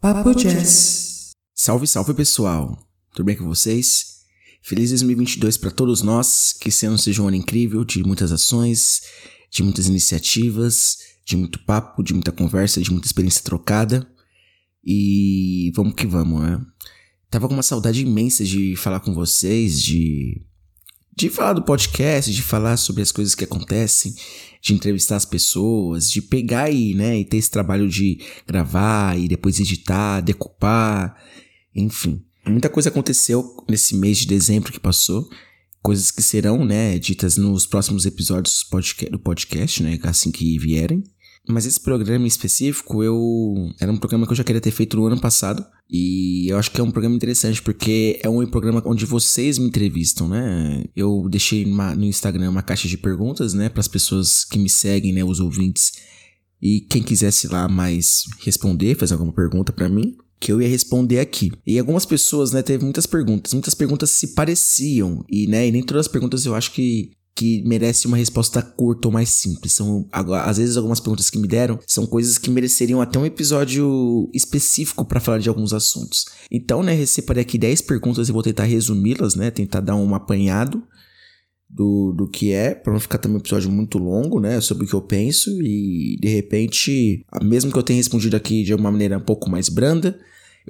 Papo Jazz. Salve, salve pessoal! Tudo bem com vocês? Feliz 2022 para todos nós, que esse ano seja um ano incrível de muitas ações, de muitas iniciativas, de muito papo, de muita conversa, de muita experiência trocada. E vamos que vamos, né? Tava com uma saudade imensa de falar com vocês, de de falar do podcast, de falar sobre as coisas que acontecem, de entrevistar as pessoas, de pegar e, né, e ter esse trabalho de gravar e depois editar, decupar, enfim. Muita coisa aconteceu nesse mês de dezembro que passou, coisas que serão, né, ditas nos próximos episódios do podcast, né, assim que vierem. Mas esse programa em específico, eu era um programa que eu já queria ter feito no ano passado. E eu acho que é um programa interessante porque é um programa onde vocês me entrevistam, né? Eu deixei no Instagram uma caixa de perguntas, né, para as pessoas que me seguem, né, os ouvintes. E quem quisesse lá mais responder, fazer alguma pergunta para mim, que eu ia responder aqui. E algumas pessoas, né, teve muitas perguntas. Muitas perguntas se pareciam e, né, e nem todas as perguntas eu acho que que merece uma resposta curta ou mais simples. São, às vezes, algumas perguntas que me deram são coisas que mereceriam até um episódio específico para falar de alguns assuntos. Então, né, separei aqui 10 perguntas e vou tentar resumi-las, né, tentar dar um apanhado do, do que é, para não ficar também um episódio muito longo, né, sobre o que eu penso e de repente, mesmo que eu tenha respondido aqui de uma maneira um pouco mais branda,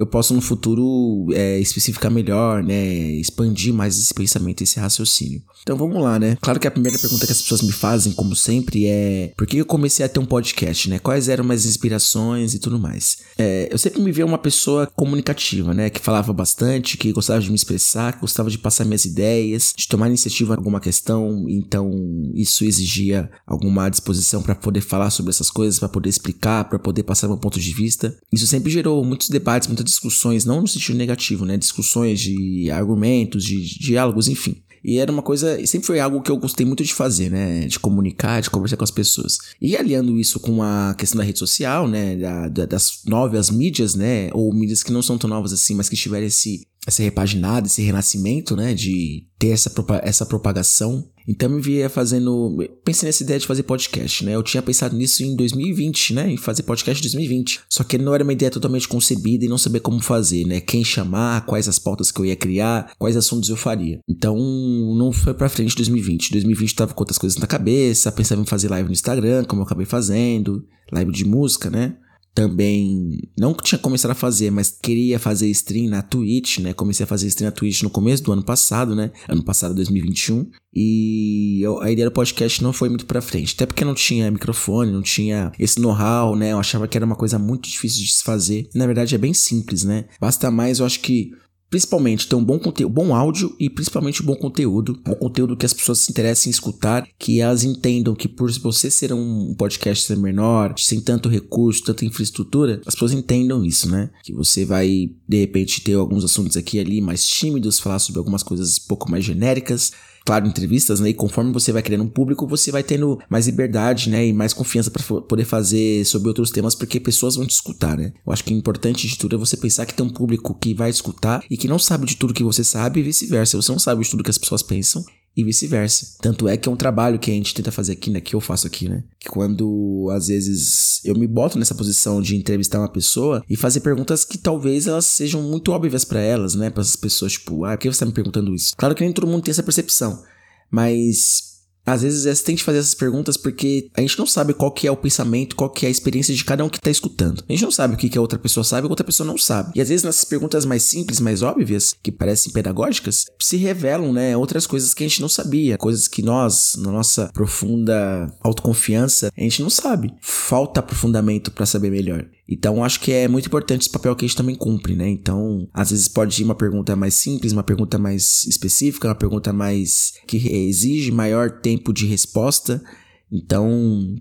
eu posso no futuro é, especificar melhor, né? Expandir mais esse pensamento, esse raciocínio. Então vamos lá, né? Claro que a primeira pergunta que as pessoas me fazem, como sempre, é por que eu comecei a ter um podcast, né? Quais eram minhas inspirações e tudo mais. É, eu sempre me via uma pessoa comunicativa, né? Que falava bastante, que gostava de me expressar, que gostava de passar minhas ideias, de tomar iniciativa em alguma questão. Então isso exigia alguma disposição para poder falar sobre essas coisas, para poder explicar, para poder passar meu ponto de vista. Isso sempre gerou muitos debates, muitas discussões, não no sentido negativo, né? Discussões de argumentos, de, de diálogos, enfim. E era uma coisa, sempre foi algo que eu gostei muito de fazer, né? De comunicar, de conversar com as pessoas. E aliando isso com a questão da rede social, né? Da, da, das novas mídias, né? Ou mídias que não são tão novas assim, mas que tiveram esse, essa repaginada, esse renascimento, né? De ter essa, essa propagação então me via fazendo. Pensei nessa ideia de fazer podcast, né? Eu tinha pensado nisso em 2020, né? Em fazer podcast em 2020. Só que não era uma ideia totalmente concebida e não saber como fazer, né? Quem chamar, quais as pautas que eu ia criar, quais assuntos eu faria. Então não foi pra frente 2020. 2020 tava com outras coisas na cabeça, pensava em fazer live no Instagram, como eu acabei fazendo, live de música, né? Também não tinha começado a fazer, mas queria fazer stream na Twitch, né? Comecei a fazer stream na Twitch no começo do ano passado, né? Ano passado, 2021. E eu, a ideia do podcast não foi muito pra frente. Até porque não tinha microfone, não tinha esse know-how, né? Eu achava que era uma coisa muito difícil de se fazer. Na verdade, é bem simples, né? Basta mais, eu acho que Principalmente ter um bom conteúdo, bom áudio e principalmente um bom conteúdo. Um conteúdo que as pessoas se interessem em escutar, que elas entendam que por você ser um podcast menor, sem tanto recurso, tanta infraestrutura, as pessoas entendam isso, né? Que você vai, de repente, ter alguns assuntos aqui e ali mais tímidos, falar sobre algumas coisas um pouco mais genéricas, claro, entrevistas, né? E conforme você vai criando um público, você vai tendo mais liberdade, né? E mais confiança para poder fazer sobre outros temas, porque pessoas vão te escutar, né? Eu acho que o importante de tudo é você pensar que tem um público que vai escutar e que não sabe de tudo que você sabe e vice-versa. Você não sabe de tudo que as pessoas pensam e vice-versa. Tanto é que é um trabalho que a gente tenta fazer aqui, né? Que eu faço aqui, né? Que quando às vezes eu me boto nessa posição de entrevistar uma pessoa e fazer perguntas que talvez elas sejam muito óbvias para elas, né? Para essas pessoas, tipo, ah, por que você tá me perguntando isso? Claro que nem todo mundo tem essa percepção, mas às vezes é, você tem que fazer essas perguntas porque a gente não sabe qual que é o pensamento, qual que é a experiência de cada um que tá escutando. A gente não sabe o que, que a outra pessoa sabe, a outra pessoa não sabe. E às vezes nessas perguntas mais simples, mais óbvias, que parecem pedagógicas, se revelam, né, outras coisas que a gente não sabia, coisas que nós, na nossa profunda autoconfiança, a gente não sabe. Falta aprofundamento para saber melhor. Então, acho que é muito importante esse papel que a gente também cumpre, né? Então, às vezes pode ir uma pergunta mais simples, uma pergunta mais específica, uma pergunta mais que exige maior tempo de resposta. Então,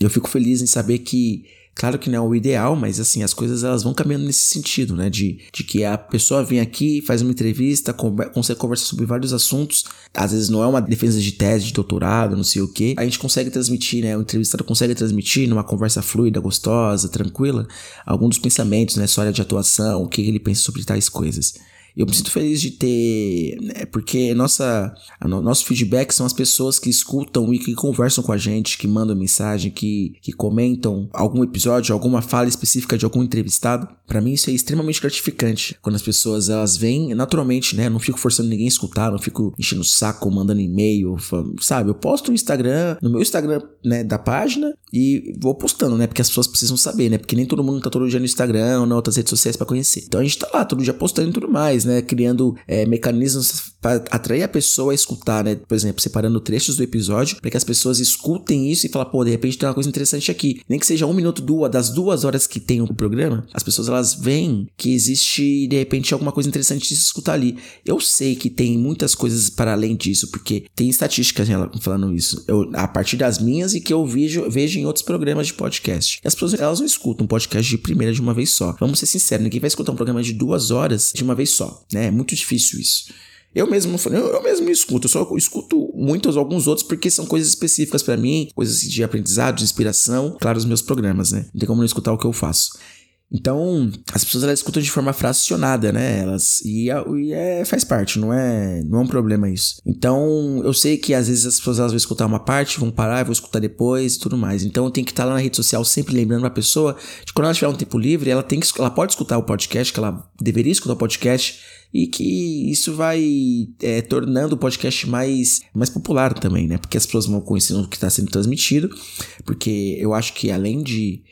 eu fico feliz em saber que Claro que não é o ideal, mas assim, as coisas elas vão caminhando nesse sentido, né? De, de que a pessoa vem aqui, faz uma entrevista, consegue conversar sobre vários assuntos. Às vezes não é uma defesa de tese, de doutorado, não sei o que. A gente consegue transmitir, né? O entrevistado consegue transmitir numa conversa fluida, gostosa, tranquila, alguns dos pensamentos, né? Área de atuação, o que ele pensa sobre tais coisas. Eu me sinto feliz de ter, né, porque nossa, no, nosso feedback são as pessoas que escutam e que conversam com a gente, que mandam mensagem, que, que comentam algum episódio, alguma fala específica de algum entrevistado. Para mim isso é extremamente gratificante quando as pessoas elas vêm naturalmente, né? Não fico forçando ninguém a escutar, não fico enchendo o saco, mandando e-mail, sabe? Eu posto no Instagram, no meu Instagram, né, da página e vou postando, né? Porque as pessoas precisam saber, né? Porque nem todo mundo tá todo dia no Instagram ou nas outras redes sociais para conhecer. Então a gente tá lá todo dia postando e tudo mais, né? Criando é, mecanismos para atrair a pessoa a escutar, né? Por exemplo, separando trechos do episódio para que as pessoas escutem isso e falem, pô, de repente tem uma coisa interessante aqui. Nem que seja um minuto, duas, das duas horas que tem o programa, as pessoas elas veem que existe de repente alguma coisa interessante de se escutar ali. Eu sei que tem muitas coisas para além disso, porque tem estatísticas falando isso. Eu, a partir das minhas e que eu vejo, vejo em outros programas de podcast. E as pessoas elas não escutam um podcast de primeira de uma vez só. Vamos ser sinceros, ninguém vai escutar um programa de duas horas de uma vez só, né? É muito difícil isso. Eu mesmo, eu, eu mesmo escuto, eu só escuto muitos, alguns outros, porque são coisas específicas para mim, coisas de aprendizado, de inspiração, claro, os meus programas, né? Não tem como não escutar o que eu faço. Então, as pessoas elas escutam de forma fracionada, né? Elas e, e é, faz parte, não é, não é um problema isso. Então, eu sei que às vezes as pessoas elas vão escutar uma parte, vão parar, vão escutar depois tudo mais. Então, eu tenho que estar lá na rede social sempre lembrando a pessoa de quando ela tiver um tempo livre, ela tem que ela pode escutar o podcast, que ela deveria escutar o podcast e que isso vai é, tornando o podcast mais, mais popular também, né? Porque as pessoas vão conhecendo o que está sendo transmitido, porque eu acho que além de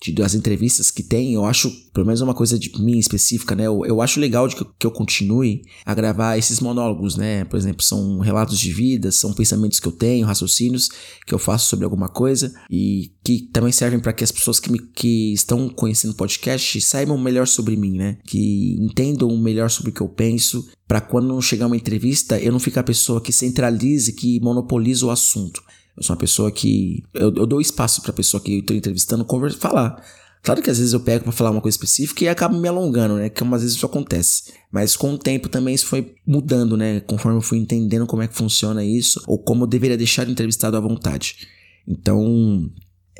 de, das entrevistas que tem, eu acho, pelo menos uma coisa de mim específica, né? Eu, eu acho legal de que, que, eu continue a gravar esses monólogos, né? Por exemplo, são relatos de vida, são pensamentos que eu tenho, raciocínios que eu faço sobre alguma coisa e que também servem para que as pessoas que, me, que estão conhecendo o podcast saibam melhor sobre mim, né? Que entendam melhor sobre o que eu penso, para quando chegar uma entrevista eu não ficar a pessoa que centralize, que monopoliza o assunto. Eu sou uma pessoa que. Eu, eu dou espaço pra pessoa que eu tô entrevistando conversa, falar. Claro que às vezes eu pego para falar uma coisa específica e acabo me alongando, né? Que às vezes isso acontece. Mas com o tempo também isso foi mudando, né? Conforme eu fui entendendo como é que funciona isso, ou como eu deveria deixar o entrevistado à vontade. Então,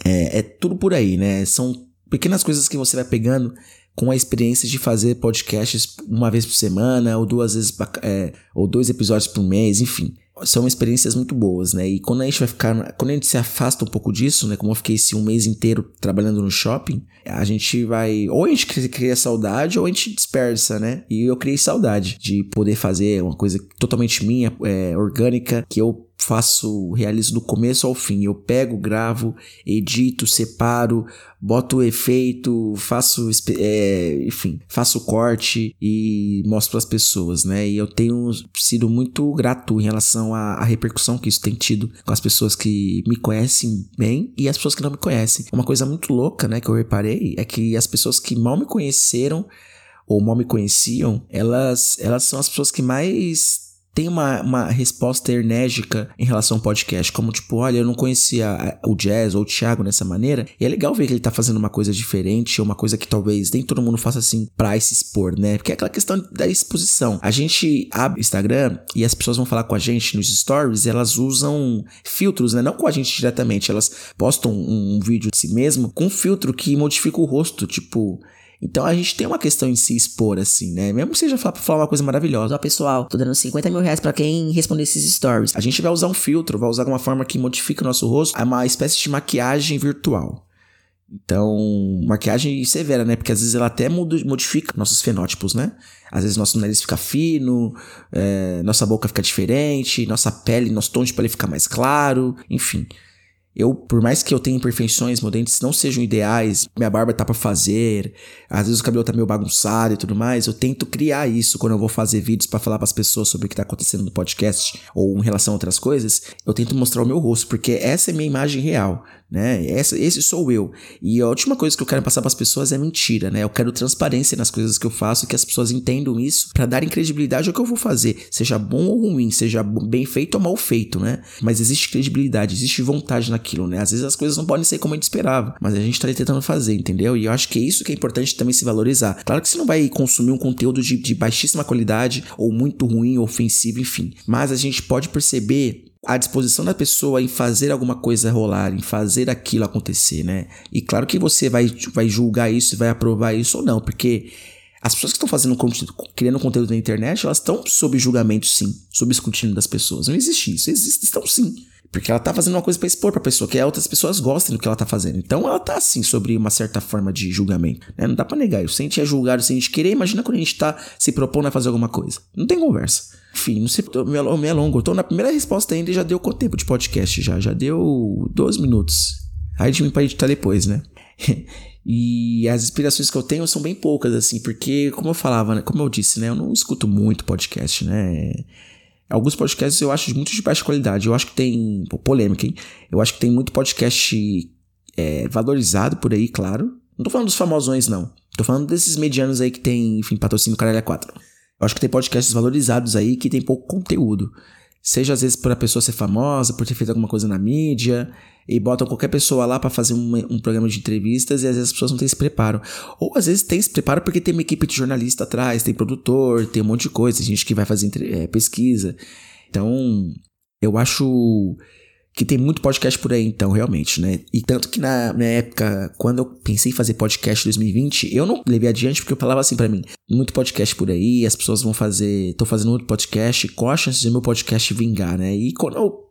é, é tudo por aí, né? São pequenas coisas que você vai pegando com a experiência de fazer podcasts uma vez por semana, ou duas vezes, é, ou dois episódios por mês, enfim são experiências muito boas, né? E quando a gente vai ficar, quando a gente se afasta um pouco disso, né? Como eu fiquei esse um mês inteiro trabalhando no shopping, a gente vai, ou a gente cria saudade, ou a gente dispersa, né? E eu criei saudade de poder fazer uma coisa totalmente minha, é, orgânica, que eu faço, realizo do começo ao fim. Eu pego, gravo, edito, separo, boto o efeito, faço, é, enfim, faço corte e mostro para as pessoas, né? E eu tenho sido muito grato em relação à, à, repercussão que isso tem tido com as pessoas que me conhecem bem e as pessoas que não me conhecem. Uma coisa muito louca, né, que eu reparei é que as pessoas que mal me conheceram ou mal me conheciam, elas, elas são as pessoas que mais tem uma, uma resposta enérgica em relação ao podcast, como tipo, olha, eu não conhecia o Jazz ou o Thiago dessa maneira, e é legal ver que ele tá fazendo uma coisa diferente, uma coisa que talvez nem todo mundo faça assim pra se expor, né? Porque é aquela questão da exposição. A gente abre o Instagram e as pessoas vão falar com a gente nos stories, elas usam filtros, né? Não com a gente diretamente, elas postam um, um vídeo de si mesmo com um filtro que modifica o rosto, tipo, então a gente tem uma questão em se expor, assim, né? Mesmo que seja pra falar uma coisa maravilhosa. Ó, pessoal, tô dando 50 mil reais pra quem responder esses stories. A gente vai usar um filtro, vai usar uma forma que modifica o nosso rosto. É uma espécie de maquiagem virtual. Então, maquiagem severa, né? Porque às vezes ela até modifica nossos fenótipos, né? Às vezes nosso nariz fica fino, é, nossa boca fica diferente, nossa pele, nosso tom de pele fica mais claro, enfim. Eu, por mais que eu tenha imperfeições, meus dentes não sejam ideais, minha barba tá para fazer, às vezes o cabelo tá meio bagunçado e tudo mais, eu tento criar isso quando eu vou fazer vídeos para falar para as pessoas sobre o que tá acontecendo no podcast ou em relação a outras coisas, eu tento mostrar o meu rosto, porque essa é minha imagem real né? Essa, esse sou eu. E a última coisa que eu quero passar para as pessoas é mentira, né? Eu quero transparência nas coisas que eu faço, que as pessoas entendam isso para darem credibilidade ao que eu vou fazer, seja bom ou ruim, seja bem feito ou mal feito, né? Mas existe credibilidade, existe vontade naquilo, né? Às vezes as coisas não podem ser como a gente esperava, mas a gente tá tentando fazer, entendeu? E eu acho que é isso que é importante também se valorizar. Claro que você não vai consumir um conteúdo de, de baixíssima qualidade ou muito ruim, ofensivo, enfim. Mas a gente pode perceber a disposição da pessoa em fazer alguma coisa rolar, em fazer aquilo acontecer, né? E claro que você vai, vai julgar isso, vai aprovar isso ou não, porque As pessoas que estão fazendo conteúdo, criando conteúdo na internet, elas estão sob julgamento, sim, sob escrutínio das pessoas. Não existe isso, existe, estão sim. Porque ela tá fazendo uma coisa para expor pra pessoa, que outras pessoas gostem do que ela tá fazendo. Então ela tá assim, sobre uma certa forma de julgamento. Né? Não dá pra negar isso. Se a gente é julgado, se a gente querer, imagina quando a gente tá se propondo a fazer alguma coisa. Não tem conversa. Enfim, não sei, eu me, alongo. Eu tô na primeira resposta ainda e já deu quanto tempo de podcast já? Já deu 12 minutos. Aí de mim pra editar depois, né? E as inspirações que eu tenho são bem poucas, assim, porque, como eu falava, né, como eu disse, né, eu não escuto muito podcast, né? Alguns podcasts eu acho muito de baixa qualidade. Eu acho que tem. Pô, polêmica, hein? Eu acho que tem muito podcast é, valorizado por aí, claro. Não tô falando dos famosões, não. Tô falando desses medianos aí que tem, enfim, patrocínio Caralho 4. Eu acho que tem podcasts valorizados aí que tem pouco conteúdo. Seja às vezes por a pessoa ser famosa, por ter feito alguma coisa na mídia, e botam qualquer pessoa lá para fazer um, um, programa de entrevistas e às vezes as pessoas não têm esse preparo. Ou às vezes tem esse preparo porque tem uma equipe de jornalista atrás, tem produtor, tem um monte de coisa, gente que vai fazer é, pesquisa. Então, eu acho que tem muito podcast por aí, então, realmente, né? E tanto que na, na época, quando eu pensei em fazer podcast 2020, eu não levei adiante porque eu falava assim para mim: muito podcast por aí, as pessoas vão fazer. tô fazendo outro podcast, qual a chance de meu podcast vingar, né? E quando eu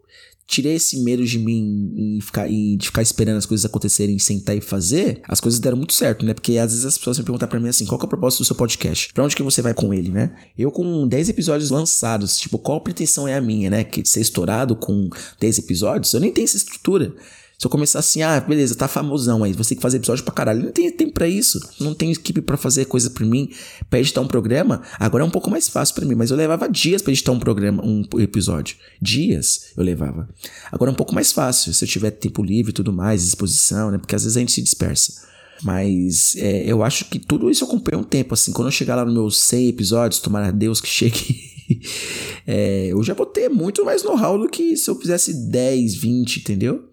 tirei esse medo de mim e, ficar, e de ficar esperando as coisas acontecerem, sentar e fazer, as coisas deram muito certo, né? Porque às vezes as pessoas me perguntam para mim assim, qual é o propósito do seu podcast? Pra onde que você vai com ele, né? Eu com 10 episódios lançados, tipo, qual a pretensão é a minha, né? Que ser estourado com 10 episódios, eu nem tenho essa estrutura. Se eu começar assim, ah, beleza, tá famosão aí, você tem que fazer episódio pra caralho. Não tem tempo pra isso. Não tenho equipe para fazer coisa pra mim, pra editar um programa. Agora é um pouco mais fácil para mim, mas eu levava dias para editar um programa, um episódio. Dias eu levava. Agora é um pouco mais fácil, se eu tiver tempo livre e tudo mais, disposição, né? Porque às vezes a gente se dispersa. Mas é, eu acho que tudo isso eu comprei um tempo, assim. Quando eu chegar lá nos meus 100 episódios, tomara a Deus que chegue. é, eu já vou ter muito mais know-how do que se eu fizesse 10, 20, entendeu?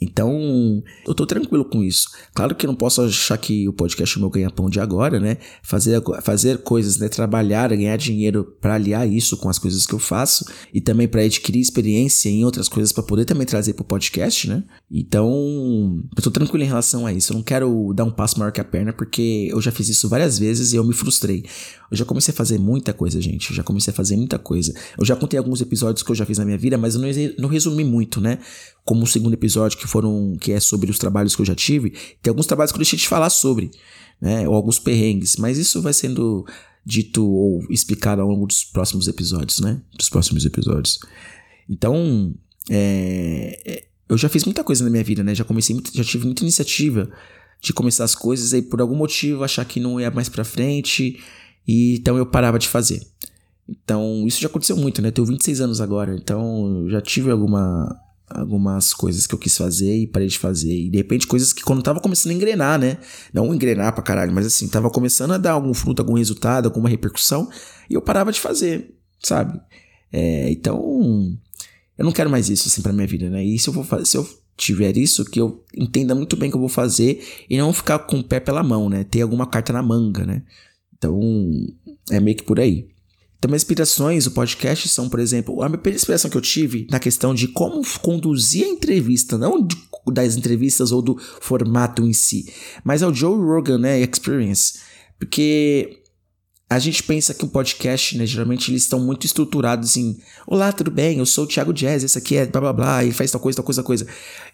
Então, eu tô tranquilo com isso. Claro que eu não posso achar que o podcast é o meu ganha-pão de agora, né? Fazer, fazer coisas, né? Trabalhar, ganhar dinheiro para aliar isso com as coisas que eu faço e também para adquirir experiência em outras coisas para poder também trazer pro podcast, né? Então, eu tô tranquilo em relação a isso. Eu não quero dar um passo maior que a perna porque eu já fiz isso várias vezes e eu me frustrei. Eu já comecei a fazer muita coisa, gente. Eu já comecei a fazer muita coisa. Eu já contei alguns episódios que eu já fiz na minha vida, mas eu não, não resumi muito, né? Como o segundo episódio que foram que é sobre os trabalhos que eu já tive, tem alguns trabalhos que eu deixei de falar sobre, né? Ou alguns perrengues, mas isso vai sendo dito ou explicado ao longo dos próximos episódios, né? Dos próximos episódios. Então, é, é eu já fiz muita coisa na minha vida, né? Já comecei, muito, já tive muita iniciativa de começar as coisas e por algum motivo achar que não ia mais para frente e então eu parava de fazer. Então, isso já aconteceu muito, né? Eu tenho 26 anos agora, então já tive alguma, algumas coisas que eu quis fazer e parei de fazer. E de repente, coisas que quando tava começando a engrenar, né? Não engrenar pra caralho, mas assim, tava começando a dar algum fruto, algum resultado, alguma repercussão, e eu parava de fazer, sabe? É, então, eu não quero mais isso assim pra minha vida, né? E se eu vou fazer, se eu tiver isso, que eu entenda muito bem o que eu vou fazer e não ficar com o pé pela mão, né? Ter alguma carta na manga, né? Então, é meio que por aí. Minhas inspirações, o podcast são, por exemplo, a primeira inspiração que eu tive na questão de como conduzir a entrevista, não das entrevistas ou do formato em si, mas é o Joe Rogan, né, Experience. Porque a gente pensa que o podcast, né, geralmente eles estão muito estruturados em Olá, tudo bem? Eu sou o Thiago Jazz, esse aqui é blá blá blá, e faz tal coisa, tal coisa, tal coisa.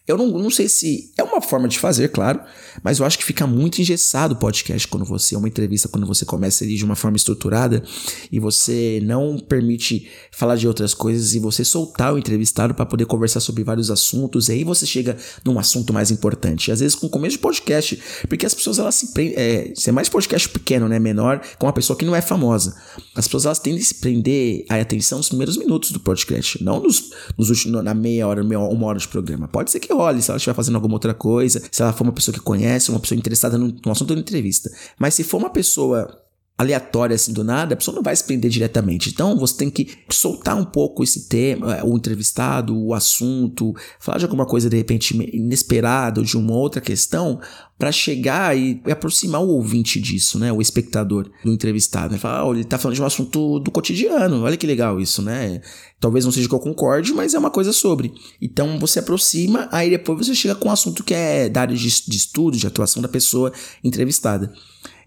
Eu não, não sei se é uma forma de fazer, claro, mas eu acho que fica muito engessado o podcast quando você, uma entrevista, quando você começa ali de uma forma estruturada e você não permite falar de outras coisas e você soltar o entrevistado para poder conversar sobre vários assuntos, e aí você chega num assunto mais importante. Às vezes com o começo de podcast, porque as pessoas elas se prendem, é, é mais podcast pequeno, né, menor, com uma pessoa que não é famosa. As pessoas elas tendem a se prender a atenção nos primeiros minutos do podcast, não nos, nos últimos, na meia hora, uma hora de programa. Pode ser que role se ela estiver fazendo alguma outra coisa, se ela for uma pessoa que conhece, uma pessoa interessada no, no assunto da entrevista. Mas se for uma pessoa aleatória assim do nada, a pessoa não vai se prender diretamente. Então você tem que soltar um pouco esse tema, o entrevistado, o assunto, falar de alguma coisa de repente inesperada de uma outra questão para chegar e aproximar o ouvinte disso, né? O espectador do entrevistado. Né? Falar, oh, ele tá falando de um assunto do cotidiano, olha que legal isso, né? Talvez não seja que eu concorde, mas é uma coisa sobre. Então você aproxima, aí depois você chega com um assunto que é da área de, de estudo, de atuação da pessoa entrevistada.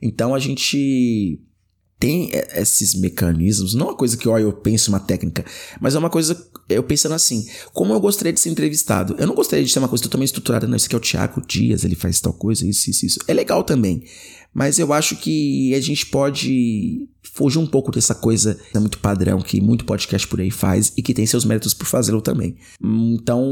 Então a gente tem esses mecanismos, não é uma coisa que ó, eu penso uma técnica, mas é uma coisa, eu pensando assim, como eu gostaria de ser entrevistado. Eu não gostaria de ser uma coisa totalmente estruturada, não, isso aqui é o Thiago Dias, ele faz tal coisa, isso, isso, isso. É legal também, mas eu acho que a gente pode fugir um pouco dessa coisa muito padrão que muito podcast por aí faz e que tem seus méritos por fazê-lo também. Então,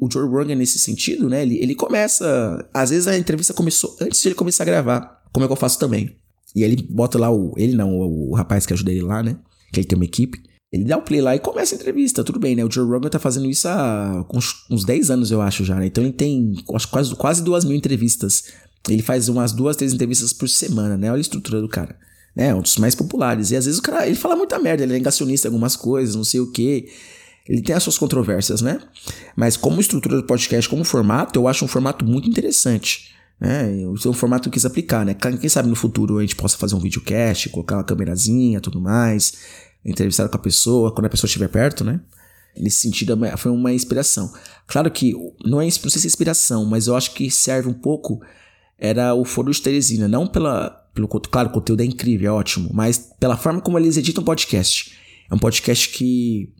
o Joe Rogan nesse sentido, né, ele, ele começa, às vezes a entrevista começou antes de ele começar a gravar, como é que eu faço também. E ele bota lá o. Ele não, o, o rapaz que ajuda ele lá, né? Que ele tem uma equipe. Ele dá o play lá e começa a entrevista, tudo bem, né? O Joe Rogan tá fazendo isso há uns, uns 10 anos, eu acho, já, né? Então ele tem acho, quase, quase duas mil entrevistas. Ele faz umas duas, três entrevistas por semana, né? Olha a estrutura do cara. Né? Um dos mais populares. E às vezes o cara, ele fala muita merda, ele é negacionista em algumas coisas, não sei o quê. Ele tem as suas controvérsias, né? Mas como estrutura do podcast, como formato, eu acho um formato muito interessante. Né? Esse é formato que eu quis aplicar, né? Quem sabe no futuro a gente possa fazer um videocast, colocar uma câmerazinha, tudo mais, entrevistar com a pessoa, quando a pessoa estiver perto, né? Nesse sentido, é foi uma inspiração. Claro que não, é, não sei se é inspiração, mas eu acho que serve um pouco. Era o Foro de Teresina, não pela, pelo. Claro, o conteúdo é incrível, é ótimo, mas pela forma como eles editam podcast. É um podcast que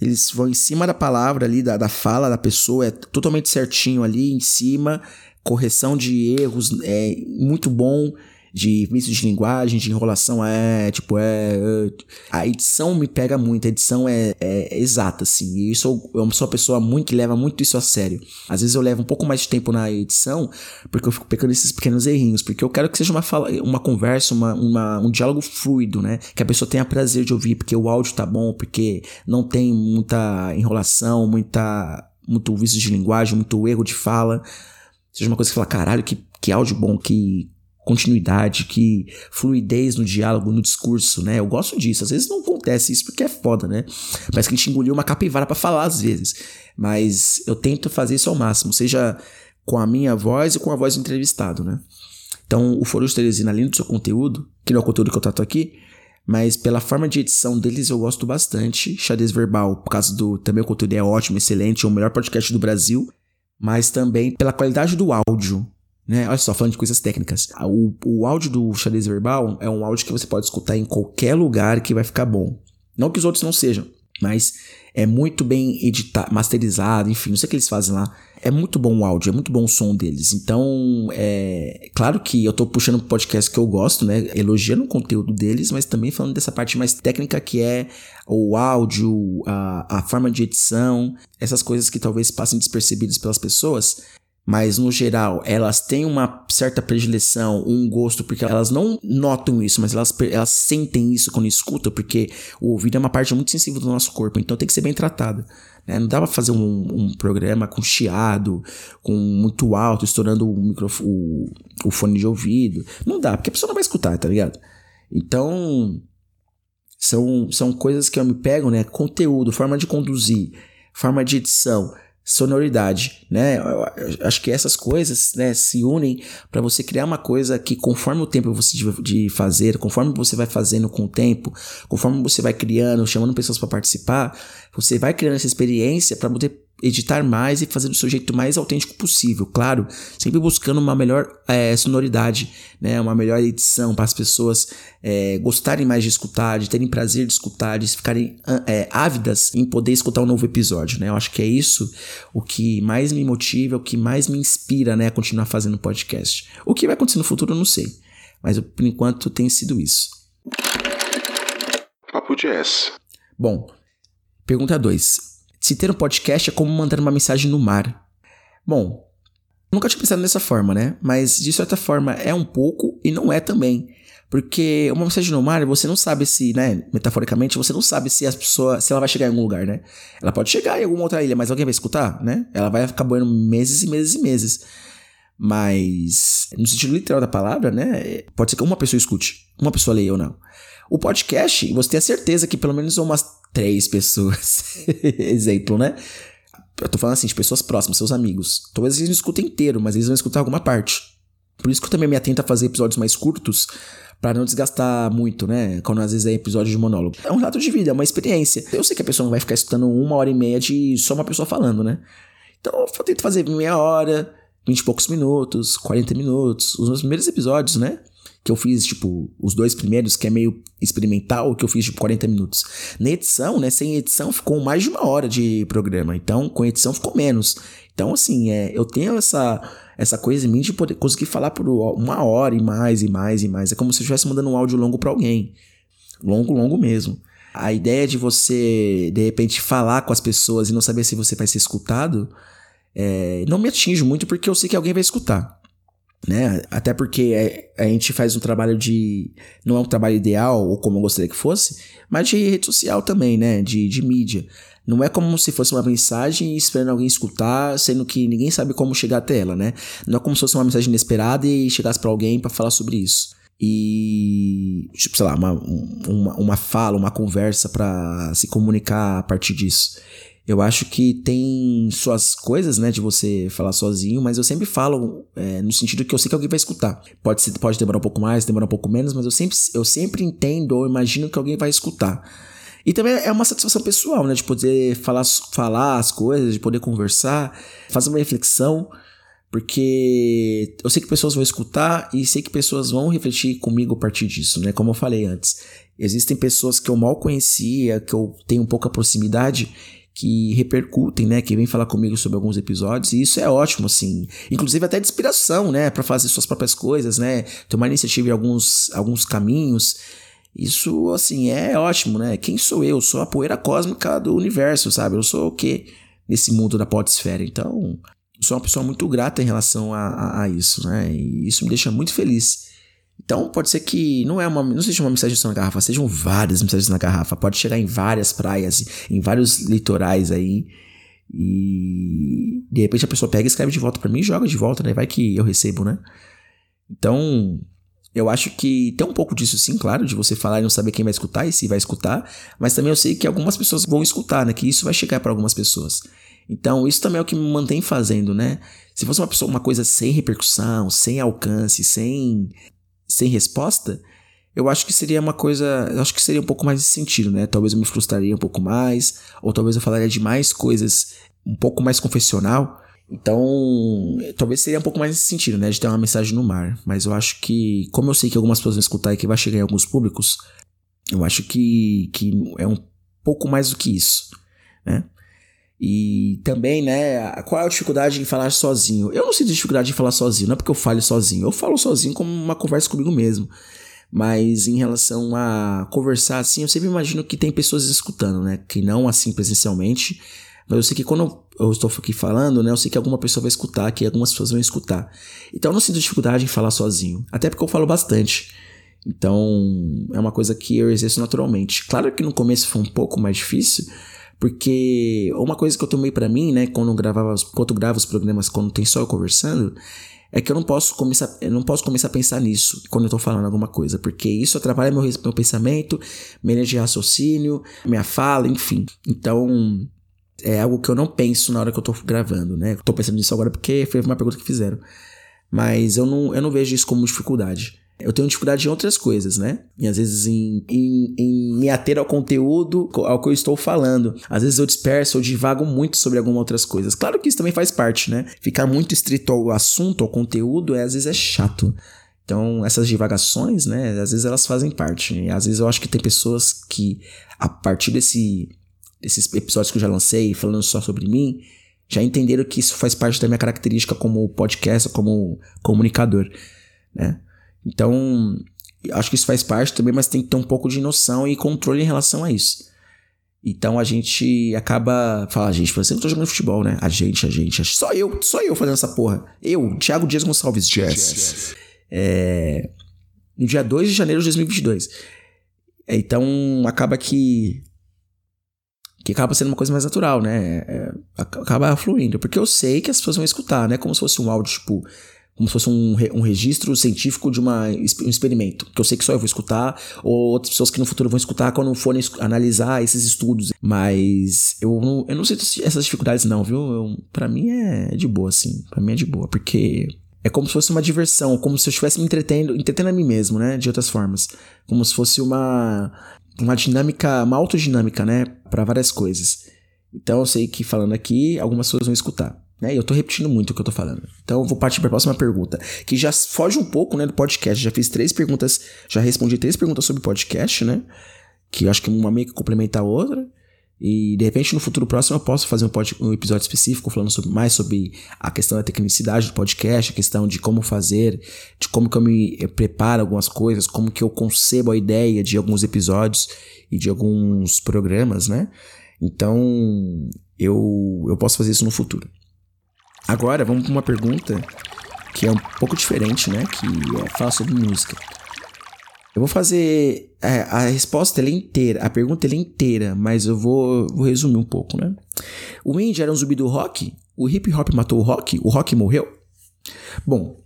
eles vão em cima da palavra ali, da, da fala da pessoa, é totalmente certinho ali em cima correção de erros é muito bom, de vício de linguagem, de enrolação, é, tipo, é, é, A edição me pega muito, a edição é, é exata, assim. E eu, eu sou uma pessoa muito que leva muito isso a sério. Às vezes eu levo um pouco mais de tempo na edição, porque eu fico pegando esses pequenos errinhos, porque eu quero que seja uma, fala, uma conversa, uma, uma, um diálogo fluido, né? Que a pessoa tenha prazer de ouvir, porque o áudio tá bom, porque não tem muita enrolação, muita, muito vício de linguagem, muito erro de fala seja uma coisa que fala, caralho, que, que áudio bom, que continuidade, que fluidez no diálogo, no discurso, né? Eu gosto disso. Às vezes não acontece isso porque é foda, né? Parece que a gente engoliu uma capivara para falar às vezes. Mas eu tento fazer isso ao máximo, seja com a minha voz e com a voz do entrevistado, né? Então, o Foro de Teresina, além do seu conteúdo, que não é o conteúdo que eu trato aqui, mas pela forma de edição deles eu gosto bastante. Xadrez Verbal, por causa do. Também o conteúdo é ótimo, excelente, é o melhor podcast do Brasil mas também pela qualidade do áudio. Né? Olha só, falando de coisas técnicas. O, o áudio do xadrez verbal é um áudio que você pode escutar em qualquer lugar que vai ficar bom. Não que os outros não sejam, mas é muito bem editado, masterizado, enfim, não sei o que eles fazem lá. É muito bom o áudio, é muito bom o som deles. Então, é claro que eu tô puxando um podcast que eu gosto, né? Elogiando o conteúdo deles, mas também falando dessa parte mais técnica que é o áudio, a, a forma de edição, essas coisas que talvez passem despercebidas pelas pessoas mas no geral elas têm uma certa predileção, um gosto, porque elas não notam isso, mas elas, elas sentem isso quando escutam, porque o ouvido é uma parte muito sensível do nosso corpo, então tem que ser bem tratado. Né? Não dá pra fazer um, um, programa com chiado, com muito alto, estourando o, o, o fone de ouvido. Não dá, porque a pessoa não vai escutar, tá ligado? Então, são, são coisas que eu me pego, né? Conteúdo, forma de conduzir, forma de edição sonoridade, né? Eu acho que essas coisas, né, se unem para você criar uma coisa que conforme o tempo você de fazer, conforme você vai fazendo com o tempo, conforme você vai criando, chamando pessoas para participar, você vai criando essa experiência para poder editar mais e fazer do seu jeito mais autêntico possível, claro, sempre buscando uma melhor é, sonoridade, né, uma melhor edição para as pessoas é, gostarem mais de escutar, de terem prazer de escutar, de ficarem é, ávidas em poder escutar um novo episódio, né? Eu acho que é isso o que mais me motiva, o que mais me inspira, né, a continuar fazendo podcast. O que vai acontecer no futuro eu não sei, mas por enquanto tem sido isso. Papo Jazz. Bom, pergunta 2. Se ter um podcast é como mandar uma mensagem no mar. Bom, nunca tinha pensado dessa forma, né? Mas de certa forma é um pouco e não é também. Porque uma mensagem no mar, você não sabe se, né, metaforicamente, você não sabe se a pessoa, se ela vai chegar em algum lugar, né? Ela pode chegar em alguma outra ilha, mas alguém vai escutar, né? Ela vai ficar boiando meses e meses e meses. Mas, no sentido literal da palavra, né? Pode ser que uma pessoa escute, uma pessoa leia ou não. O podcast, você tem a certeza que pelo menos umas três pessoas. Exemplo, né? Eu tô falando assim, de pessoas próximas, seus amigos. Talvez eles não escutem inteiro, mas eles vão escutar alguma parte. Por isso que eu também me atento a fazer episódios mais curtos, para não desgastar muito, né? Quando às vezes é episódio de monólogo. É um relato de vida, é uma experiência. Eu sei que a pessoa não vai ficar escutando uma hora e meia de só uma pessoa falando, né? Então eu tento fazer meia hora, vinte e poucos minutos, 40 minutos, os meus primeiros episódios, né? Que eu fiz, tipo, os dois primeiros, que é meio experimental, que eu fiz, tipo, 40 minutos. Na edição, né, sem edição, ficou mais de uma hora de programa. Então, com edição ficou menos. Então, assim, é, eu tenho essa, essa coisa em mim de poder conseguir falar por uma hora e mais e mais e mais. É como se eu estivesse mandando um áudio longo para alguém. Longo, longo mesmo. A ideia de você, de repente, falar com as pessoas e não saber se você vai ser escutado, é, não me atinge muito porque eu sei que alguém vai escutar né? Até porque é, a gente faz um trabalho de. Não é um trabalho ideal, ou como eu gostaria que fosse, mas de rede social também, né? De, de mídia. Não é como se fosse uma mensagem esperando alguém escutar, sendo que ninguém sabe como chegar até ela, né? Não é como se fosse uma mensagem inesperada e chegasse para alguém para falar sobre isso. E, tipo, sei lá, uma, uma, uma fala, uma conversa para se comunicar a partir disso. Eu acho que tem suas coisas, né, de você falar sozinho, mas eu sempre falo é, no sentido que eu sei que alguém vai escutar. Pode, ser, pode demorar um pouco mais, demorar um pouco menos, mas eu sempre, eu sempre entendo ou imagino que alguém vai escutar. E também é uma satisfação pessoal, né, de poder falar, falar as coisas, de poder conversar, fazer uma reflexão, porque eu sei que pessoas vão escutar e sei que pessoas vão refletir comigo a partir disso, né, como eu falei antes. Existem pessoas que eu mal conhecia, que eu tenho pouca proximidade que repercutem, né? Que vem falar comigo sobre alguns episódios, e isso é ótimo, assim. Inclusive até de inspiração, né? para fazer suas próprias coisas, né? Tomar iniciativa em alguns, alguns caminhos. Isso, assim, é ótimo, né? Quem sou eu? Sou a poeira cósmica do universo, sabe? Eu sou o quê nesse mundo da podesfera? Então, sou uma pessoa muito grata em relação a, a, a isso, né? E isso me deixa muito feliz. Então pode ser que não é uma, não seja uma mensagem só na garrafa, sejam várias mensagens na garrafa. Pode chegar em várias praias, em vários litorais aí. E de repente a pessoa pega e escreve de volta para mim e joga de volta, né? Vai que eu recebo, né? Então, eu acho que tem um pouco disso sim, claro, de você falar e não saber quem vai escutar e se vai escutar, mas também eu sei que algumas pessoas vão escutar, né? Que isso vai chegar para algumas pessoas. Então, isso também é o que me mantém fazendo, né? Se fosse uma pessoa, uma coisa sem repercussão, sem alcance, sem sem resposta, eu acho que seria uma coisa. Eu acho que seria um pouco mais de sentido, né? Talvez eu me frustraria um pouco mais, ou talvez eu falaria de mais coisas um pouco mais confessional. Então, talvez seria um pouco mais nesse sentido, né? De ter uma mensagem no mar. Mas eu acho que, como eu sei que algumas pessoas vão escutar e que vai chegar em alguns públicos, eu acho que, que é um pouco mais do que isso, né? E também, né, qual é a dificuldade em falar sozinho? Eu não sinto dificuldade em falar sozinho, não é porque eu falo sozinho. Eu falo sozinho como uma conversa comigo mesmo. Mas em relação a conversar assim, eu sempre imagino que tem pessoas escutando, né? Que não assim presencialmente. Mas eu sei que quando eu estou aqui falando, né? Eu sei que alguma pessoa vai escutar, que algumas pessoas vão escutar. Então eu não sinto dificuldade em falar sozinho. Até porque eu falo bastante. Então é uma coisa que eu exerço naturalmente. Claro que no começo foi um pouco mais difícil porque uma coisa que eu tomei para mim, né, quando eu gravava, quando eu gravo os programas, quando tem só eu conversando, é que eu não posso começar, eu não posso começar a pensar nisso quando eu tô falando alguma coisa, porque isso atrapalha meu, meu pensamento, minha energia de raciocínio, minha fala, enfim. Então, é algo que eu não penso na hora que eu tô gravando, né? Tô pensando nisso agora porque foi uma pergunta que fizeram. Mas eu não, eu não vejo isso como dificuldade. Eu tenho dificuldade em outras coisas, né? E às vezes em, em, em, me ater ao conteúdo, ao que eu estou falando. Às vezes eu disperso, eu divago muito sobre algumas outras coisas. Claro que isso também faz parte, né? Ficar muito estrito ao assunto, ao conteúdo, é, às vezes é chato. Então, essas divagações, né? Às vezes elas fazem parte. E às vezes eu acho que tem pessoas que, a partir desse, desses episódios que eu já lancei, falando só sobre mim, já entenderam que isso faz parte da minha característica como podcast, como comunicador, né? Então, acho que isso faz parte também, mas tem que ter um pouco de noção e controle em relação a isso. Então a gente acaba. Fala, a gente, você não tô jogando futebol, né? A gente, a gente. Só eu, só eu fazendo essa porra. Eu, Thiago Dias Gonçalves Jazz. É, no dia 2 de janeiro de 2022. É, então acaba que. Que acaba sendo uma coisa mais natural, né? É, acaba fluindo. Porque eu sei que as pessoas vão escutar, né? Como se fosse um áudio, tipo como se fosse um, um registro científico de uma, um experimento, que eu sei que só eu vou escutar, ou outras pessoas que no futuro vão escutar quando forem analisar esses estudos. Mas eu não, eu não sinto essas dificuldades, não, viu? para mim é de boa, assim. para mim é de boa, porque é como se fosse uma diversão, como se eu estivesse me entretendo, entretendo a mim mesmo, né? De outras formas. Como se fosse uma, uma dinâmica, uma autodinâmica, né? para várias coisas. Então eu sei que falando aqui, algumas pessoas vão escutar. Né? Eu tô repetindo muito o que eu tô falando. Então eu vou partir para a próxima pergunta, que já foge um pouco, né, do podcast. Já fiz três perguntas, já respondi três perguntas sobre podcast, né? Que eu acho que uma meio que complementa a outra. E de repente no futuro próximo eu posso fazer um, um episódio específico falando sobre, mais sobre a questão da tecnicidade do podcast, a questão de como fazer, de como que eu me eu preparo algumas coisas, como que eu concebo a ideia de alguns episódios e de alguns programas, né? Então eu, eu posso fazer isso no futuro. Agora vamos para uma pergunta que é um pouco diferente, né? Que é, fala sobre música. Eu vou fazer é, a resposta é inteira, a pergunta é inteira, mas eu vou, vou resumir um pouco, né? O indie era um zumbi do rock? O hip hop matou o rock? O rock morreu? Bom,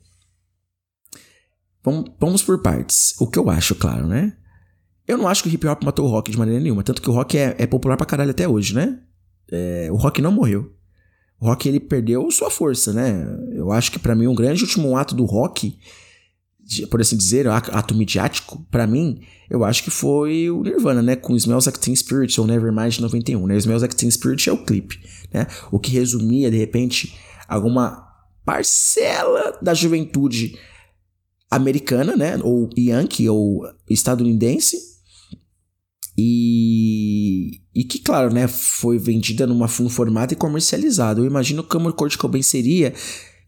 vamos, vamos por partes. O que eu acho, claro, né? Eu não acho que o hip hop matou o rock de maneira nenhuma, tanto que o rock é, é popular pra caralho até hoje, né? É, o rock não morreu. Rock ele perdeu sua força, né? Eu acho que para mim um grande último ato do rock, por assim dizer, ato midiático, para mim, eu acho que foi o Nirvana, né? Com Smells Like Teen Spirit ou Nevermind 91, né? Smells Like Teen Spirit é o clipe, né? O que resumia, de repente, alguma parcela da juventude americana, né? Ou yankee ou estadunidense e, e que, claro, né, foi vendida numa, num formato e comercializado. Eu imagino como o Kurt Cobain seria,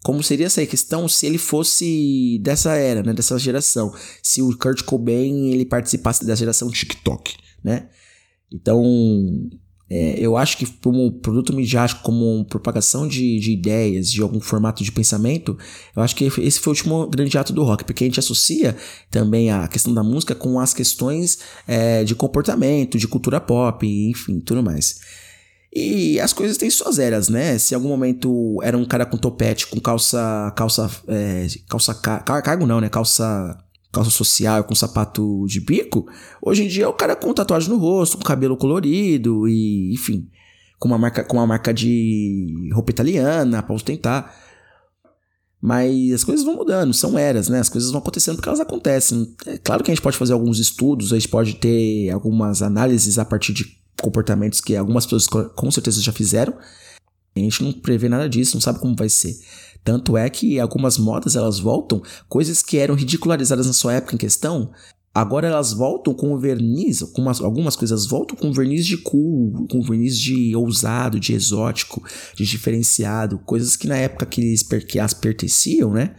como seria essa questão se ele fosse dessa era, né, dessa geração. Se o Kurt Cobain ele participasse da geração TikTok, né? Então, é, eu acho que como produto midiático, como propagação de, de, ideias, de algum formato de pensamento, eu acho que esse foi o último grande ato do rock, porque a gente associa também a questão da música com as questões é, de comportamento, de cultura pop, enfim, tudo mais. E as coisas têm suas eras, né? Se em algum momento era um cara com topete, com calça, calça, é, calça, car cargo não, né? Calça calça social com sapato de bico, hoje em dia é o cara com tatuagem no rosto, com cabelo colorido e, enfim, com uma marca, com uma marca de roupa italiana para ostentar. Mas as coisas vão mudando, são eras, né? As coisas vão acontecendo porque elas acontecem. É claro que a gente pode fazer alguns estudos, a gente pode ter algumas análises a partir de comportamentos que algumas pessoas com certeza já fizeram. A gente não prevê nada disso, não sabe como vai ser. Tanto é que algumas modas elas voltam, coisas que eram ridicularizadas na sua época em questão, agora elas voltam com verniz, com algumas coisas voltam com verniz de cool, com verniz de ousado, de exótico, de diferenciado, coisas que na época que, eles, que as pertenciam, né?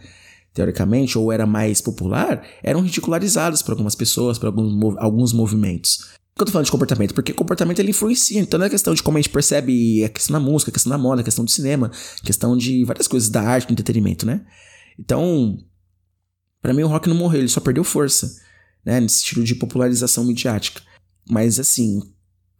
Teoricamente, ou era mais popular, eram ridicularizadas por algumas pessoas, por alguns, alguns movimentos. Que eu tô falando de comportamento? Porque comportamento ele influencia. Então não é questão de como a gente percebe a questão da música, a questão da moda, a questão do cinema, a questão de várias coisas da arte, do entretenimento, né? Então, para mim o rock não morreu, ele só perdeu força, né? Nesse estilo de popularização midiática. Mas assim,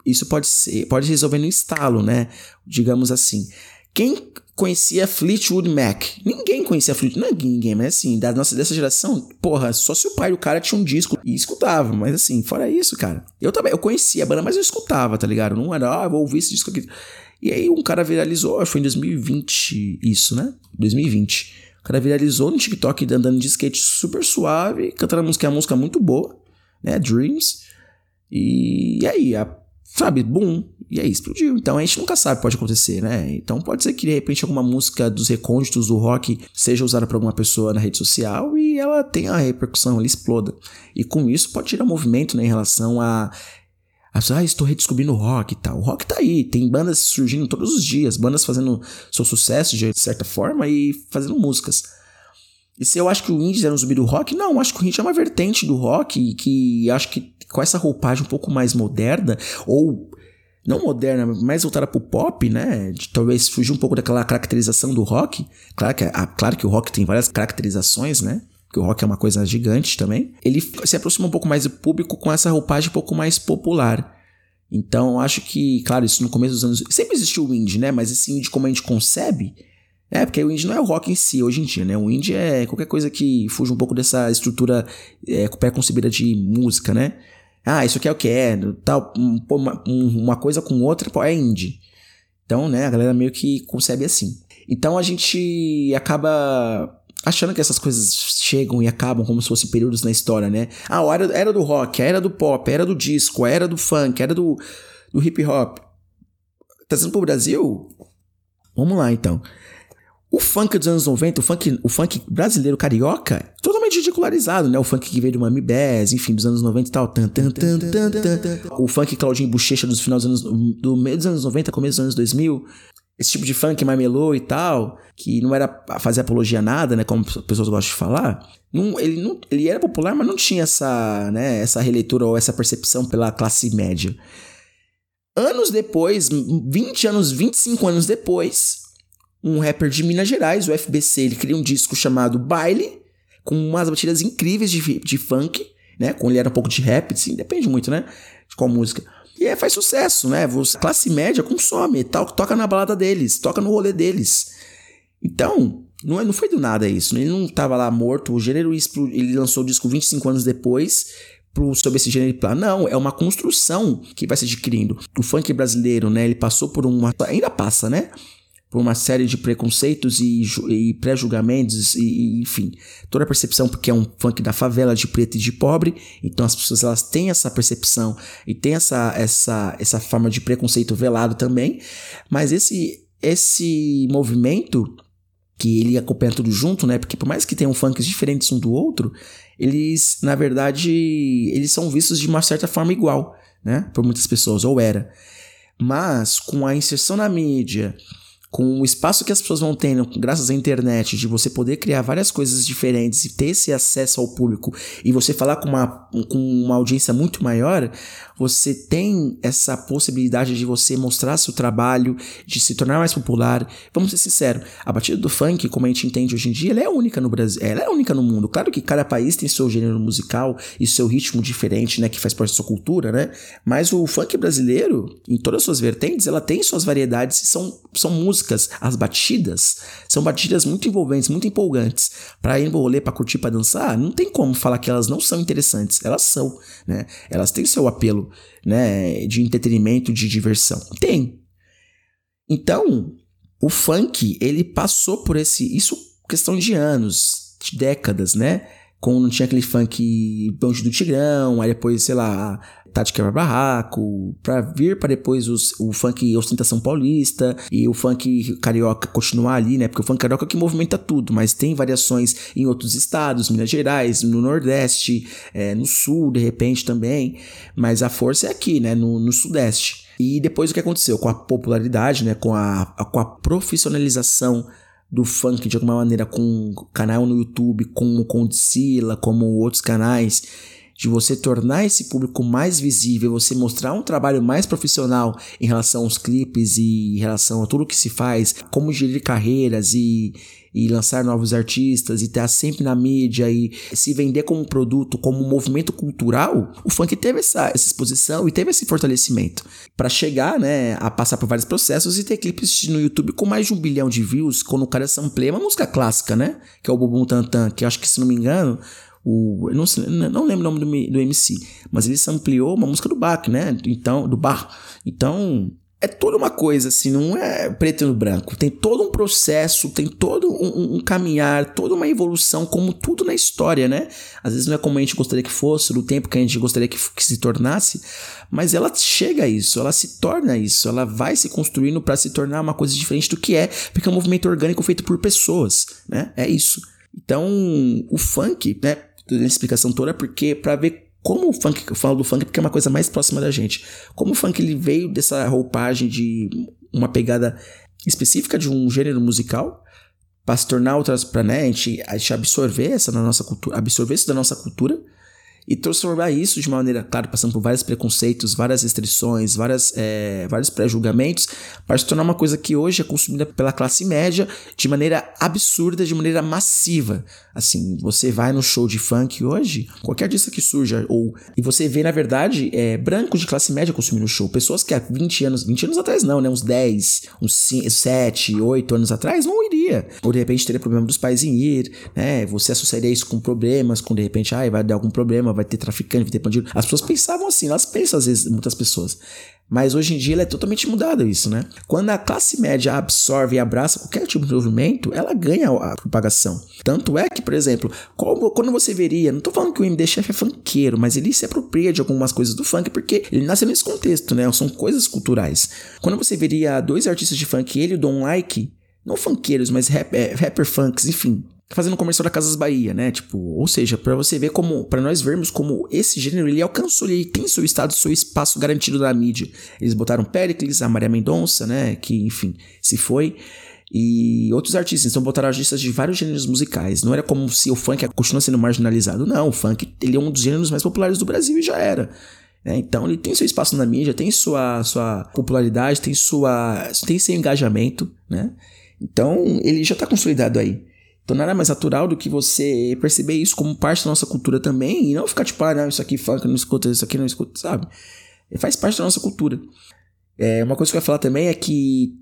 isso pode ser, pode resolver no estalo, né? Digamos assim. Quem conhecia Fleetwood Mac. Ninguém conhecia Fleetwood, não é ninguém, mas assim, da nossa dessa geração, porra, só se o pai do cara tinha um disco e escutava, mas assim, fora isso, cara. Eu também, eu conhecia a banda, mas eu escutava, tá ligado? Não era, ah, vou ouvir esse disco aqui. E aí um cara viralizou, foi em 2020 isso, né? 2020. O cara viralizou no TikTok andando de skate super suave, cantando a música, é uma música muito boa, né? Dreams. E aí, a sabe, boom, e aí explodiu. Então a gente nunca sabe o que pode acontecer, né? Então pode ser que de repente alguma música dos recônditos do rock seja usada por alguma pessoa na rede social e ela tenha a repercussão, ela exploda. E com isso pode tirar movimento né, em relação a ah, estou redescobrindo o rock e tal. O rock tá aí, tem bandas surgindo todos os dias, bandas fazendo seu sucesso de certa forma e fazendo músicas. Se eu acho que o indie era um zumbi do rock, não, acho que o indie é uma vertente do rock que acho que com essa roupagem um pouco mais moderna, ou não moderna, mais voltada pro pop, né? De talvez fugir um pouco daquela caracterização do rock. Claro que, a, claro que o rock tem várias caracterizações, né? Que o rock é uma coisa gigante também. Ele se aproxima um pouco mais do público com essa roupagem um pouco mais popular. Então, acho que, claro, isso no começo dos anos. Sempre existiu o indie, né? Mas esse indie, como a gente concebe, é, porque o indie não é o rock em si hoje em dia, né? O indie é qualquer coisa que fuja um pouco dessa estrutura é, pré-concebida de música, né? Ah, isso aqui é o que é, tal, uma, uma coisa com outra é indie. Então, né, a galera meio que concebe assim. Então a gente acaba achando que essas coisas chegam e acabam como se fossem períodos na história, né? Ah, a era, era do rock, a era do pop, a era do disco, a era do funk, a era do, do hip hop. Trazendo pro Brasil? Vamos lá, então. O funk dos anos 90, o funk, o funk brasileiro carioca, totalmente ridicularizado, né? O funk que veio do Mami Bass, enfim, dos anos 90 e tal. Tan, tan, tan, tan, tan. O funk Claudinho Bochecha dos finais dos anos, do meio dos anos 90, começo dos anos 2000. Esse tipo de funk mais melô e tal, que não era fazer apologia a nada, né? Como as pessoas gostam de falar. Não, ele, não, ele era popular, mas não tinha essa, né, essa releitura ou essa percepção pela classe média. Anos depois, 20 anos, 25 anos depois, um rapper de Minas Gerais, o FBC, ele cria um disco chamado Baile, com umas batidas incríveis de, de funk, né? Com ele era um pouco de rap, assim, depende muito, né? De qual música. E é, faz sucesso, né? Você, classe média consome, tal, toca na balada deles, toca no rolê deles. Então, não, é, não foi do nada isso. Ele não tava lá morto, o gênero ele lançou o disco 25 anos depois sobre esse gênero plano. Não, é uma construção que vai se adquirindo. O funk brasileiro, né? Ele passou por uma. Ainda passa, né? Por uma série de preconceitos e, e pré-julgamentos e, e, enfim, toda a percepção porque é um funk da favela de preto e de pobre, então as pessoas elas têm essa percepção e têm essa essa essa forma de preconceito velado também, mas esse esse movimento que ele acompanha tudo junto, né? Porque por mais que tenham funks diferentes um do outro, eles, na verdade, eles são vistos de uma certa forma igual, né? Por muitas pessoas, ou era. Mas com a inserção na mídia, com o espaço que as pessoas vão tendo, graças à internet, de você poder criar várias coisas diferentes e ter esse acesso ao público e você falar com uma, com uma audiência muito maior, você tem essa possibilidade de você mostrar seu trabalho, de se tornar mais popular. Vamos ser sinceros, a batida do funk, como a gente entende hoje em dia, ela é única no Brasil, ela é única no mundo. Claro que cada país tem seu gênero musical e seu ritmo diferente, né, que faz parte da sua cultura, né? Mas o funk brasileiro, em todas as suas vertentes, ela tem suas variedades e são, são músicas músicas, as batidas, são batidas muito envolventes, muito empolgantes. Para ir no rolê, para curtir, para dançar, não tem como falar que elas não são interessantes. Elas são, né? Elas têm seu apelo, né, de entretenimento, de diversão. Tem. Então, o funk, ele passou por esse, isso questão de anos, de décadas, né? Quando não tinha aquele funk Bonde do Tigrão, aí depois, sei lá, Tati Quebra Barraco, pra vir para depois os, o funk ostentação paulista e o funk carioca continuar ali, né? Porque o funk carioca é que movimenta tudo, mas tem variações em outros estados, Minas Gerais, no Nordeste, é, no Sul, de repente também, mas a força é aqui, né? No, no Sudeste. E depois o que aconteceu? Com a popularidade, né? Com a, a com a profissionalização do funk de alguma maneira com canal no YouTube, com o Condicila, como outros canais de você tornar esse público mais visível, você mostrar um trabalho mais profissional em relação aos clipes e em relação a tudo que se faz, como gerir carreiras e, e lançar novos artistas e estar sempre na mídia e se vender como um produto, como um movimento cultural, o funk teve essa, essa exposição e teve esse fortalecimento. Para chegar, né, a passar por vários processos e ter clipes no YouTube com mais de um bilhão de views, quando o cara sampleia uma música clássica, né, que é o Bubum Tantan, que acho que se não me engano o, não, não lembro o nome do, do MC, mas ele ampliou uma música do Bach, né? Então, do Bar. Então, é toda uma coisa, assim, não é preto no branco. Tem todo um processo, tem todo um, um, caminhar, toda uma evolução, como tudo na história, né? Às vezes não é como a gente gostaria que fosse, no tempo que a gente gostaria que, que se tornasse, mas ela chega a isso, ela se torna isso, ela vai se construindo para se tornar uma coisa diferente do que é, porque é um movimento orgânico feito por pessoas, né? É isso. Então, o funk, né? A explicação toda, porque para ver como o funk, eu falo do funk porque é uma coisa mais próxima da gente. Como o funk ele veio dessa roupagem de uma pegada específica de um gênero musical para se tornar outras para né, a gente, a gente absorver essa na nossa cultura, absorver isso da nossa cultura e transformar isso de maneira, claro, passando por vários preconceitos, várias restrições, várias, é, vários pré-julgamentos, para se tornar uma coisa que hoje é consumida pela classe média de maneira absurda, de maneira massiva. Assim, você vai no show de funk hoje, qualquer artista que surja, ou e você vê, na verdade, é, brancos de classe média consumindo show. Pessoas que há 20 anos, 20 anos atrás não, né? Uns 10, uns 5, 7, 8 anos atrás, não iria. Ou de repente teria problema dos pais em ir, né? Você associaria isso com problemas, com de repente, ah, vai dar algum problema, vai ter traficante, vai ter bandido. As pessoas pensavam assim, elas pensam às vezes, muitas pessoas. Mas hoje em dia é totalmente mudado isso, né? Quando a classe média absorve e abraça qualquer tipo de movimento, ela ganha a propagação. Tanto é que, por exemplo, quando você veria, não tô falando que o MD Chef é funkeiro, mas ele se apropria de algumas coisas do funk porque ele nasce nesse contexto, né? São coisas culturais. Quando você veria dois artistas de funk, ele e o Don Like, não funkeiros, mas rap, é, rapper funks, enfim, fazendo comercial da Casas Bahia, né? Tipo, ou seja, para você ver como, para nós vermos como esse gênero ele alcançou, ele tem seu estado, seu espaço garantido na mídia. Eles botaram Pericles, a Maria Mendonça, né? Que, enfim, se foi. E outros artistas, então botaram artistas de vários gêneros musicais. Não era como se o funk continua sendo marginalizado. Não, o funk ele é um dos gêneros mais populares do Brasil e já era. É, então ele tem seu espaço na mídia, tem sua, sua popularidade, tem sua tem seu engajamento, né? Então ele já está consolidado aí. Então nada mais natural do que você perceber isso como parte da nossa cultura também e não ficar tipo, ah, não, isso aqui funk, não escuta, isso aqui não escuta, sabe? Faz parte da nossa cultura. É, uma coisa que eu ia falar também é que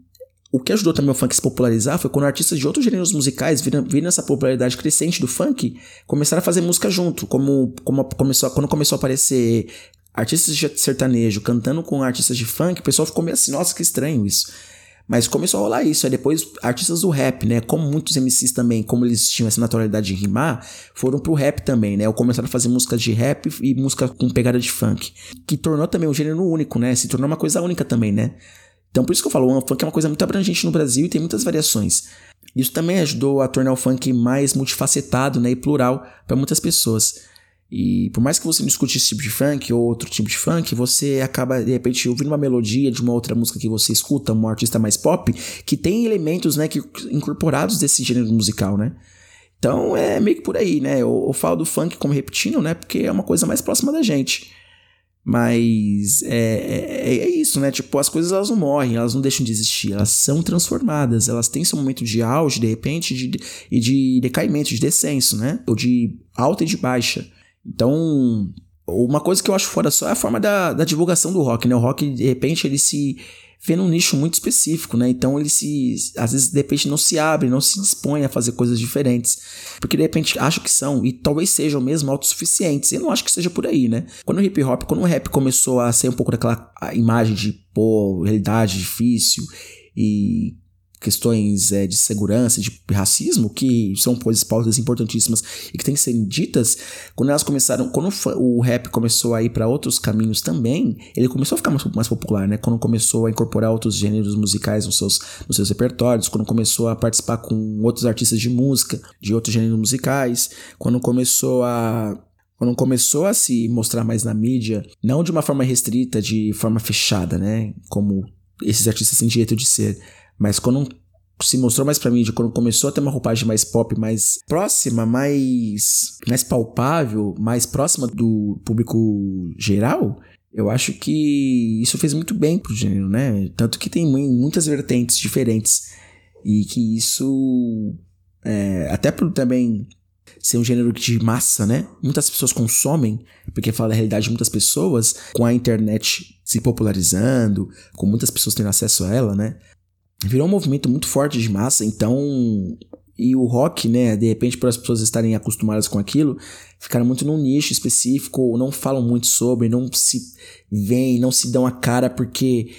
o que ajudou também o funk a se popularizar foi quando artistas de outros gêneros musicais viram, viram essa popularidade crescente do funk, começaram a fazer música junto, como, como começou, quando começou a aparecer artistas de sertanejo cantando com artistas de funk, o pessoal ficou meio assim, nossa, que estranho isso. Mas começou a rolar isso. Aí depois, artistas do rap, né? Como muitos MCs também, como eles tinham essa naturalidade de rimar, foram pro rap também, né? Ou começaram a fazer música de rap e música com pegada de funk. Que tornou também um gênero único, né? Se tornou uma coisa única também, né? Então por isso que eu falo, o funk é uma coisa muito abrangente no Brasil e tem muitas variações. Isso também ajudou a tornar o funk mais multifacetado, né? E plural para muitas pessoas. E por mais que você não escute esse tipo de funk ou outro tipo de funk, você acaba de repente ouvindo uma melodia de uma outra música que você escuta, um artista mais pop, que tem elementos, né, que incorporados desse gênero musical, né? Então é meio que por aí, né? Eu, eu falo do funk como repetindo, né? Porque é uma coisa mais próxima da gente. Mas é, é, é, isso, né? Tipo, as coisas elas não morrem, elas não deixam de existir, elas são transformadas, elas têm seu momento de auge, de repente, de, e de decaimento, de descenso, né? Ou de alta e de baixa. Então, uma coisa que eu acho fora só é a forma da, da divulgação do rock, né? O rock, de repente, ele se vê num nicho muito específico, né? Então ele se. Às vezes, de repente, não se abre, não se dispõe a fazer coisas diferentes. Porque de repente acham que são, e talvez sejam mesmo autossuficientes. Eu não acho que seja por aí, né? Quando o hip hop, quando o rap começou a ser um pouco daquela imagem de, pô, realidade difícil e questões é, de segurança, de racismo, que são coisas pautas importantíssimas e que têm que ser ditas, quando elas começaram, quando o rap começou a ir para outros caminhos também, ele começou a ficar mais, mais, popular, né? Quando começou a incorporar outros gêneros musicais nos seus, nos seus repertórios, quando começou a participar com outros artistas de música, de outros gêneros musicais, quando começou a quando começou a se mostrar mais na mídia, não de uma forma restrita, de forma fechada, né? Como esses artistas têm direito de ser, mas quando se mostrou mais pra mim, quando começou a ter uma roupagem mais pop, mais próxima, mais, mais palpável, mais próxima do público geral, eu acho que isso fez muito bem pro gênero, né? Tanto que tem muitas vertentes diferentes. E que isso, é, até por também ser um gênero de massa, né? Muitas pessoas consomem, porque fala da realidade de muitas pessoas, com a internet se popularizando, com muitas pessoas tendo acesso a ela, né? Virou um movimento muito forte de massa, então. E o rock, né, de repente, por as pessoas estarem acostumadas com aquilo, ficaram muito num nicho específico, não falam muito sobre, não se veem, não se dão a cara porque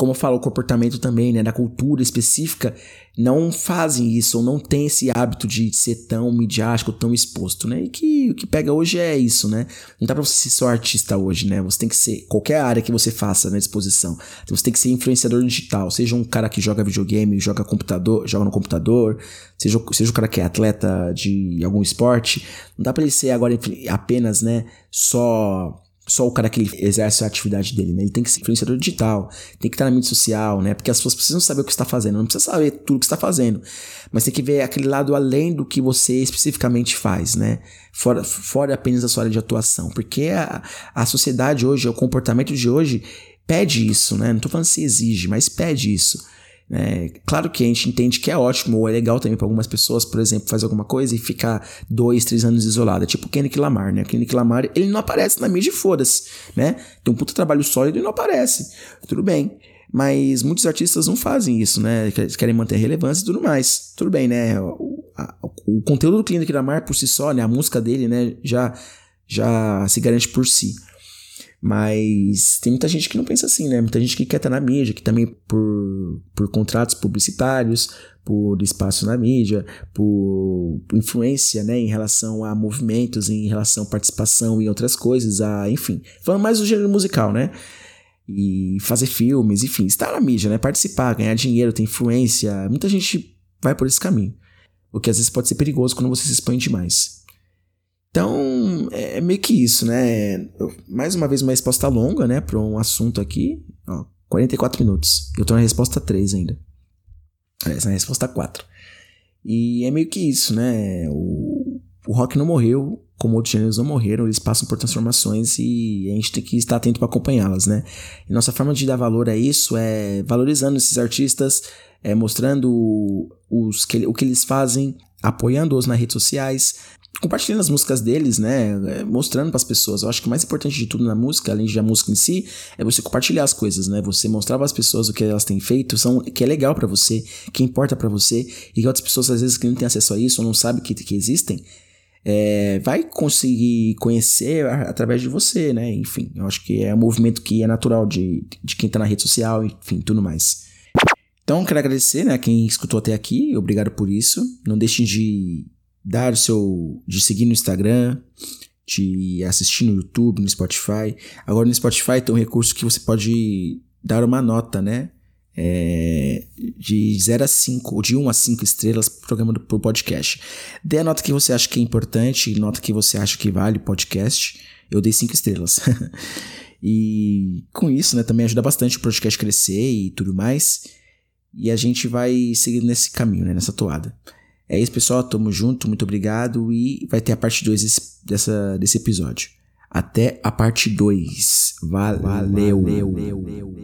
como eu falo, o comportamento também, né, da cultura específica, não fazem isso, ou não tem esse hábito de ser tão midiático, tão exposto, né? E que o que pega hoje é isso, né? Não dá pra você ser só artista hoje, né? Você tem que ser, qualquer área que você faça na exposição, você tem que ser influenciador digital, seja um cara que joga videogame, joga computador, joga no computador, seja, seja um cara que é atleta de algum esporte, não dá pra ele ser agora apenas, né, só só o cara que ele exerce a atividade dele, né? Ele tem que ser influenciador digital, tem que estar na mídia social, né? Porque as pessoas precisam saber o que está fazendo, não precisa saber tudo o que está fazendo, mas tem que ver aquele lado além do que você especificamente faz, né? Fora, fora apenas a sua área de atuação, porque a, a sociedade hoje, o comportamento de hoje pede isso, né? Não estou falando se exige, mas pede isso. É, claro que a gente entende que é ótimo ou é legal também para algumas pessoas, por exemplo, fazer alguma coisa e ficar dois, três anos isolada, tipo o Kendrick Lamar, né? O Kendrick Lamar, ele não aparece na mídia e foda-se, né? Tem um puta trabalho sólido e não aparece. Tudo bem. Mas muitos artistas não fazem isso, né? Querem manter relevância e tudo mais. Tudo bem, né? O, a, o conteúdo do Kendrick Lamar por si só, né? A música dele, né? Já, já se garante por si. Mas tem muita gente que não pensa assim, né? Muita gente que quer estar na mídia, que também por, por contratos publicitários, por espaço na mídia, por influência, né, em relação a movimentos, em relação à participação e outras coisas, a, enfim, falando mais do gênero musical, né? e fazer filmes, enfim, estar na mídia, né? Participar, ganhar dinheiro, ter influência. Muita gente vai por esse caminho. O que às vezes pode ser perigoso quando você se expõe demais. Então, é meio que isso, né? Mais uma vez, uma resposta longa, né? Para um assunto aqui. Ó, 44 minutos. Eu tô na resposta 3 ainda. Essa é a resposta 4. E é meio que isso, né? O, o rock não morreu, como outros gêneros não morreram, eles passam por transformações e a gente tem que estar atento para acompanhá-las, né? E nossa forma de dar valor a isso é valorizando esses artistas, é mostrando os que, o que eles fazem, apoiando-os nas redes sociais, compartilhando as músicas deles, né? É, mostrando para as pessoas. Eu acho que o mais importante de tudo na música, além da música em si, é você compartilhar as coisas, né? Você mostrar para as pessoas o que elas têm feito, são, que é legal para você, que importa para você, e que outras pessoas às vezes que não têm acesso a isso ou não sabem que, que existem, é, vai conseguir conhecer através de você, né? Enfim, eu acho que é um movimento que é natural de, de quem tá na rede social, enfim, tudo mais. Então, quero agradecer, né, quem escutou até aqui, obrigado por isso. Não deixem de dar seu. de seguir no Instagram, de assistir no YouTube, no Spotify. Agora no Spotify tem um recurso que você pode dar uma nota, né? É, de 0 a 5, ou de 1 a 5 estrelas pro programa do pro podcast. Dê a nota que você acha que é importante, nota que você acha que vale podcast. Eu dei 5 estrelas. e com isso, né, também ajuda bastante o podcast crescer e tudo mais. E a gente vai seguindo nesse caminho, né, nessa toada. É isso, pessoal. Tamo junto, muito obrigado. E vai ter a parte 2 desse, desse episódio. Até a parte 2. Valeu. Valeu.